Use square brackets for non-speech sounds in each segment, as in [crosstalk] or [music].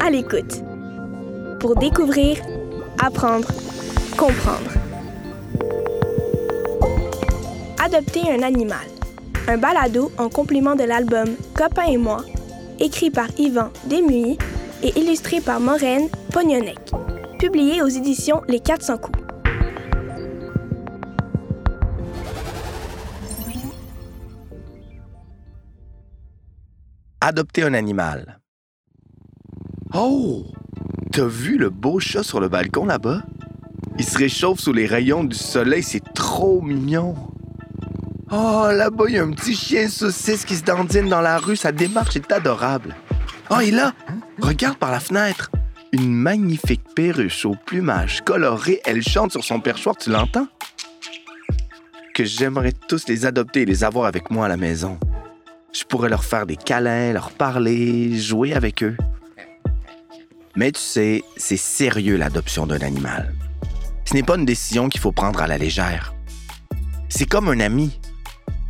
À l'écoute. Pour découvrir, apprendre, comprendre. Adopter un animal. Un balado en complément de l'album Copain et moi, écrit par Yvan Desmuy et illustré par Maureen Pognonek. Publié aux éditions Les 400 coups. Adopter un animal. Oh! T'as vu le beau chat sur le balcon là-bas? Il se réchauffe sous les rayons du soleil, c'est trop mignon. Oh, là-bas, il y a un petit chien saucisse qui se dandine dans la rue, sa démarche est adorable. Oh, et là, regarde par la fenêtre. Une magnifique perruche au plumage coloré, elle chante sur son perchoir, tu l'entends? Que j'aimerais tous les adopter et les avoir avec moi à la maison. Je pourrais leur faire des câlins, leur parler, jouer avec eux. Mais tu sais, c'est sérieux l'adoption d'un animal. Ce n'est pas une décision qu'il faut prendre à la légère. C'est comme un ami.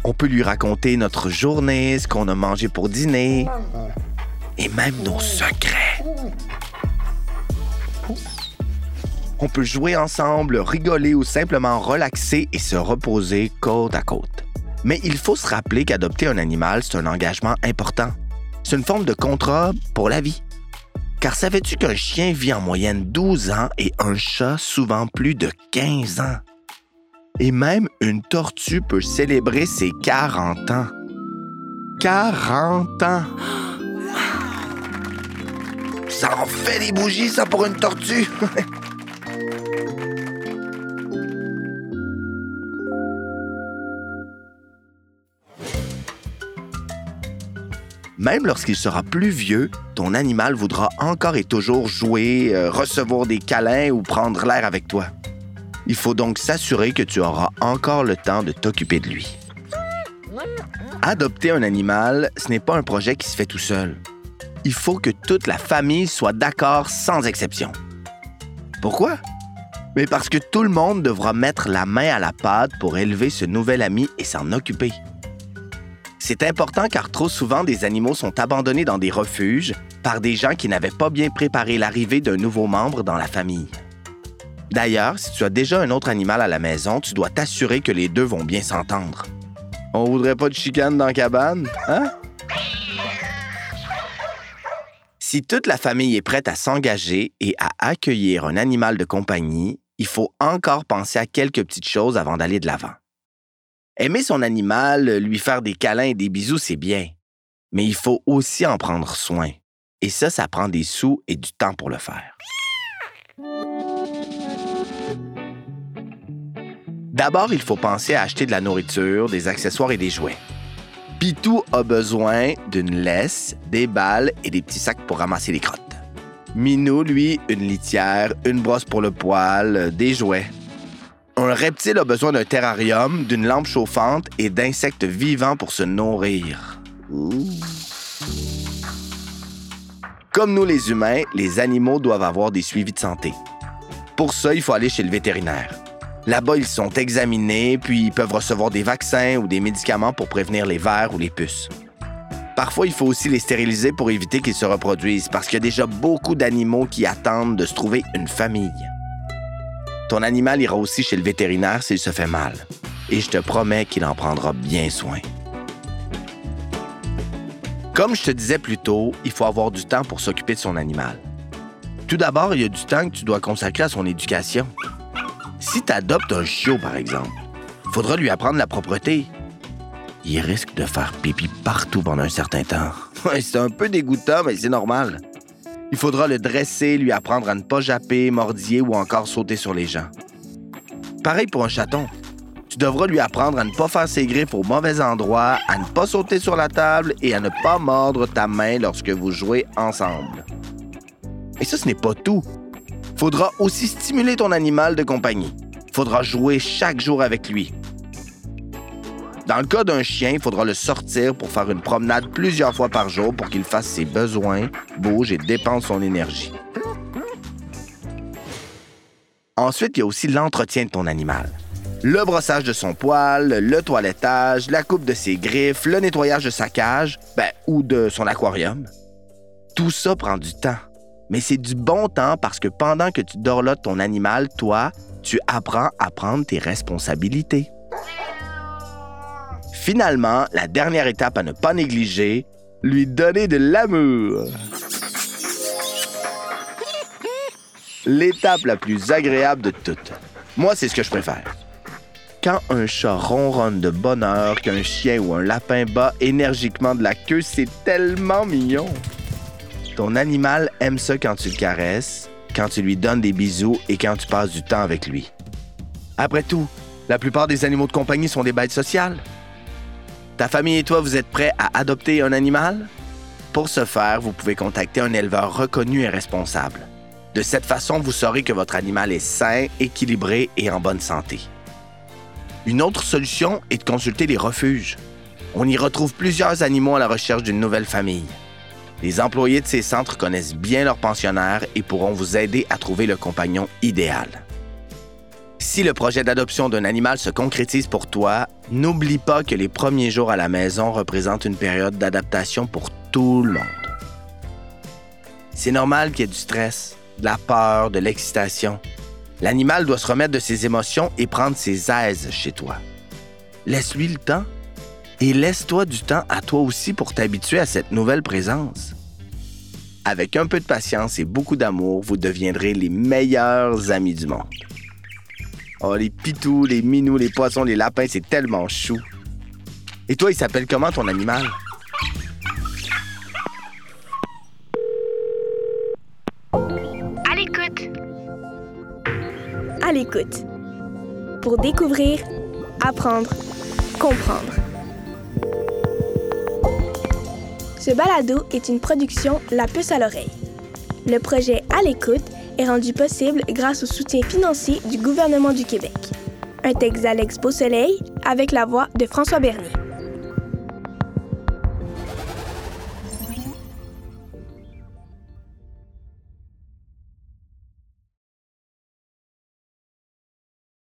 On peut lui raconter notre journée, ce qu'on a mangé pour dîner, et même nos secrets. On peut jouer ensemble, rigoler ou simplement relaxer et se reposer côte à côte. Mais il faut se rappeler qu'adopter un animal, c'est un engagement important. C'est une forme de contrat pour la vie. Car savais-tu qu'un chien vit en moyenne 12 ans et un chat souvent plus de 15 ans? Et même une tortue peut célébrer ses 40 ans. 40 ans! Ça en fait des bougies, ça, pour une tortue! [laughs] Même lorsqu'il sera plus vieux, ton animal voudra encore et toujours jouer, euh, recevoir des câlins ou prendre l'air avec toi. Il faut donc s'assurer que tu auras encore le temps de t'occuper de lui. Adopter un animal, ce n'est pas un projet qui se fait tout seul. Il faut que toute la famille soit d'accord sans exception. Pourquoi? Mais parce que tout le monde devra mettre la main à la pâte pour élever ce nouvel ami et s'en occuper. C'est important car trop souvent des animaux sont abandonnés dans des refuges par des gens qui n'avaient pas bien préparé l'arrivée d'un nouveau membre dans la famille. D'ailleurs, si tu as déjà un autre animal à la maison, tu dois t'assurer que les deux vont bien s'entendre. On voudrait pas de chicane dans la cabane, hein? Si toute la famille est prête à s'engager et à accueillir un animal de compagnie, il faut encore penser à quelques petites choses avant d'aller de l'avant. Aimer son animal, lui faire des câlins et des bisous, c'est bien. Mais il faut aussi en prendre soin. Et ça, ça prend des sous et du temps pour le faire. D'abord, il faut penser à acheter de la nourriture, des accessoires et des jouets. Pitou a besoin d'une laisse, des balles et des petits sacs pour ramasser les crottes. Minou, lui, une litière, une brosse pour le poil, des jouets. Un reptile a besoin d'un terrarium, d'une lampe chauffante et d'insectes vivants pour se nourrir. Comme nous les humains, les animaux doivent avoir des suivis de santé. Pour ça, il faut aller chez le vétérinaire. Là-bas, ils sont examinés, puis ils peuvent recevoir des vaccins ou des médicaments pour prévenir les vers ou les puces. Parfois, il faut aussi les stériliser pour éviter qu'ils se reproduisent, parce qu'il y a déjà beaucoup d'animaux qui attendent de se trouver une famille. Ton animal ira aussi chez le vétérinaire s'il se fait mal. Et je te promets qu'il en prendra bien soin. Comme je te disais plus tôt, il faut avoir du temps pour s'occuper de son animal. Tout d'abord, il y a du temps que tu dois consacrer à son éducation. Si tu adoptes un chiot, par exemple, il faudra lui apprendre la propreté. Il risque de faire pipi partout pendant un certain temps. [laughs] c'est un peu dégoûtant, mais c'est normal. Il faudra le dresser, lui apprendre à ne pas japper, mordiller ou encore sauter sur les gens. Pareil pour un chaton. Tu devras lui apprendre à ne pas faire ses griffes au mauvais endroit, à ne pas sauter sur la table et à ne pas mordre ta main lorsque vous jouez ensemble. Et ça, ce n'est pas tout. Faudra aussi stimuler ton animal de compagnie. Faudra jouer chaque jour avec lui. Dans le cas d'un chien, il faudra le sortir pour faire une promenade plusieurs fois par jour pour qu'il fasse ses besoins, bouge et dépense son énergie. Ensuite, il y a aussi l'entretien de ton animal. Le brossage de son poil, le toilettage, la coupe de ses griffes, le nettoyage de sa cage, ben, ou de son aquarium. Tout ça prend du temps. Mais c'est du bon temps parce que pendant que tu dorlotes ton animal, toi, tu apprends à prendre tes responsabilités. Finalement, la dernière étape à ne pas négliger, lui donner de l'amour. L'étape la plus agréable de toutes. Moi, c'est ce que je préfère. Quand un chat ronronne de bonheur, qu'un chien ou un lapin bat énergiquement de la queue, c'est tellement mignon. Ton animal aime ça quand tu le caresses, quand tu lui donnes des bisous et quand tu passes du temps avec lui. Après tout, la plupart des animaux de compagnie sont des bêtes sociales. Ta famille et toi, vous êtes prêts à adopter un animal? Pour ce faire, vous pouvez contacter un éleveur reconnu et responsable. De cette façon, vous saurez que votre animal est sain, équilibré et en bonne santé. Une autre solution est de consulter les refuges. On y retrouve plusieurs animaux à la recherche d'une nouvelle famille. Les employés de ces centres connaissent bien leurs pensionnaires et pourront vous aider à trouver le compagnon idéal. Si le projet d'adoption d'un animal se concrétise pour toi, n'oublie pas que les premiers jours à la maison représentent une période d'adaptation pour tout le monde. C'est normal qu'il y ait du stress, de la peur, de l'excitation. L'animal doit se remettre de ses émotions et prendre ses aises chez toi. Laisse-lui le temps et laisse-toi du temps à toi aussi pour t'habituer à cette nouvelle présence. Avec un peu de patience et beaucoup d'amour, vous deviendrez les meilleurs amis du monde. Oh, les pitous, les minous, les poissons, les lapins, c'est tellement chou. Et toi, il s'appelle comment ton animal? À l'écoute. À l'écoute. Pour découvrir, apprendre, comprendre. Ce balado est une production La Puce à l'oreille. Le projet À l'écoute est rendu possible grâce au soutien financier du gouvernement du Québec. Un texte d'Alex Beausoleil avec la voix de François Bernier.